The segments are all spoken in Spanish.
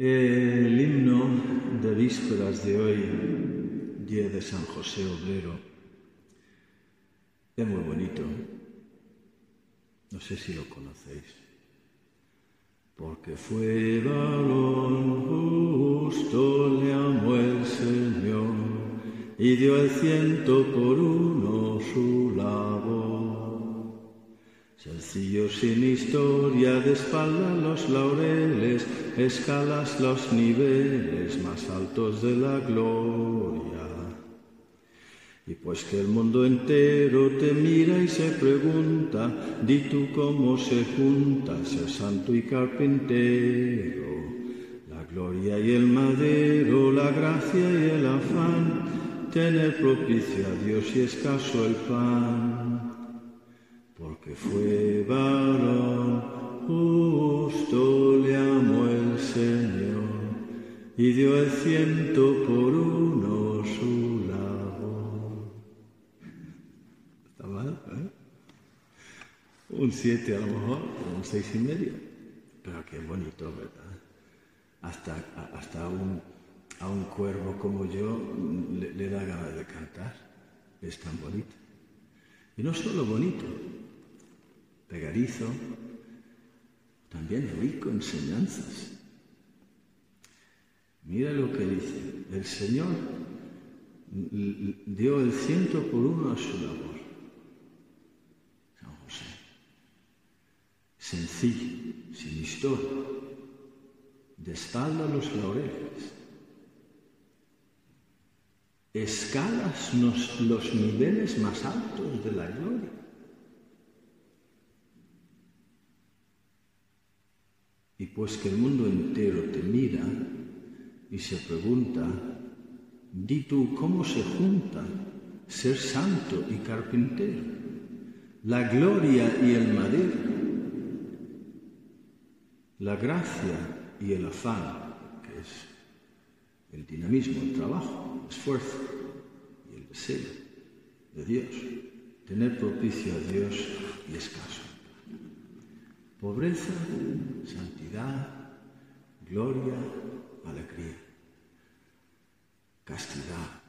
El himno de vísperas de hoy, día de San José Obrero, es muy bonito. No sé si lo conocéis. Porque fue varón justo, le amó el Señor y dio el ciento por uno su labor. Sencillo sin historia, de espalda los laureles, escalas los niveles más altos de la gloria. Y pues que el mundo entero te mira y se pregunta, di tú cómo se junta ser santo y carpintero, la gloria y el madero, la gracia y el afán, tener propicio a Dios y escaso el pan. Porque fue varón, justo le amó el Señor y dio el ciento por uno su un 7 a lo mejor, un seis y medio. Pero qué bonito, ¿verdad? Hasta, hasta un, a un cuervo como yo le, da ganas de cantar. Es tan bonito. Y no solo bonito, pegadizo, también rico enseñanzas. Mira lo que dice. El Señor dio el ciento por uno a su labor. sencillo, sin historia, de espalda los laureles. Escalas los niveles más altos de la gloria. Y pues que el mundo entero te mira y se pregunta, di tú cómo se junta ser santo y carpintero, la gloria y el madero la gracia y el afán, que es el dinamismo, el trabajo, el esfuerzo y el deseo de Dios, tener propicio a Dios y escaso. Pobreza, santidad, gloria, alegría, castidad,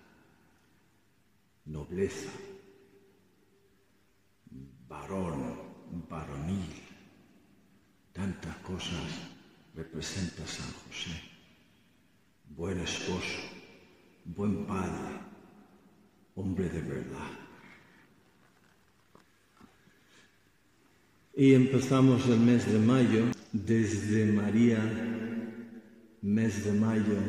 nobleza, varón, varonil, Tantas cosas representa San José. Buen esposo, buen padre, hombre de verdad. Y empezamos el mes de mayo, desde María, mes de mayo,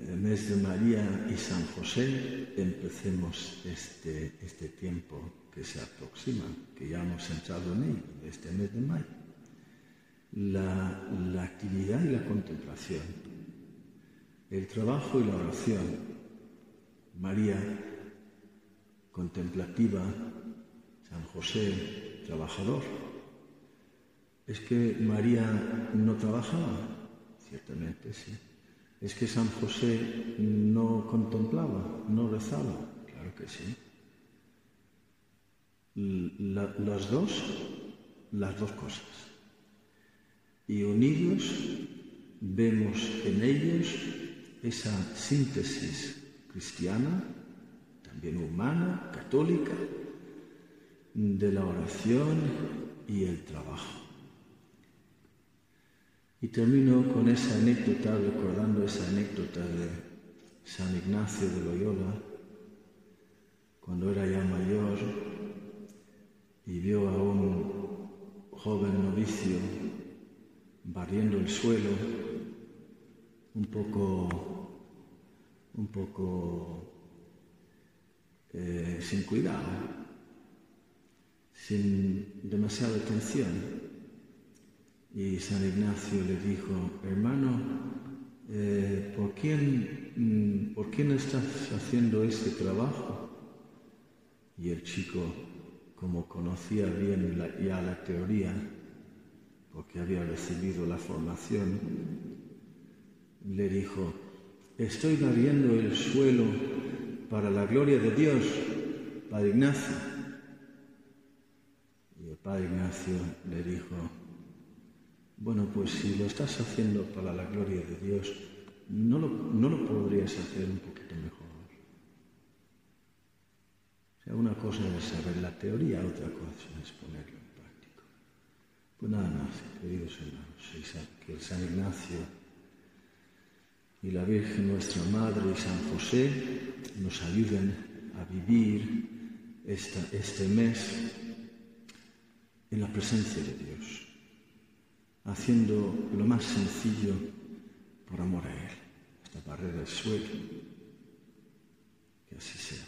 eh, mes de María y San José, empecemos este, este tiempo que se aproxima, que ya hemos entrado en él, este mes de mayo la, actividad y la contemplación, el trabajo y la oración. María, contemplativa, San José, trabajador. ¿Es que María no trabajaba? Ciertamente sí. ¿Es que San José no contemplaba, no rezaba? Claro que sí. las dos, las dos cosas y unidos vemos en ellos esa síntesis cristiana, también humana, católica, de la oración y el trabajo. Y termino con esa anécdota, recordando esa anécdota de San Ignacio de Loyola, cuando era ya mayor y vio a un joven novicio barriendo el suelo, un poco, un poco eh, sin cuidado, sin demasiada atención. Y San Ignacio le dijo, hermano, eh, ¿por, quién, mm, ¿por estás haciendo este trabajo? Y el chico, como conocía bien ya la teoría, porque había recibido la formación, le dijo, estoy barriendo el suelo para la gloria de Dios, Padre Ignacio. El Padre Ignacio le dijo, Bueno, pues si lo estás haciendo para la gloria de Dios, ¿no lo, no lo podrías hacer un poquito mejor? O sea, una cosa es saber la teoría, otra cosa es ponerlo en práctica. Pues nada más, queridos hermanos, que San Ignacio y la Virgen nuestra Madre y San José nos ayuden a vivir este mes en la presencia de Dios, haciendo lo más sencillo por amor a Él. Esta barrera del suelo, que así sea.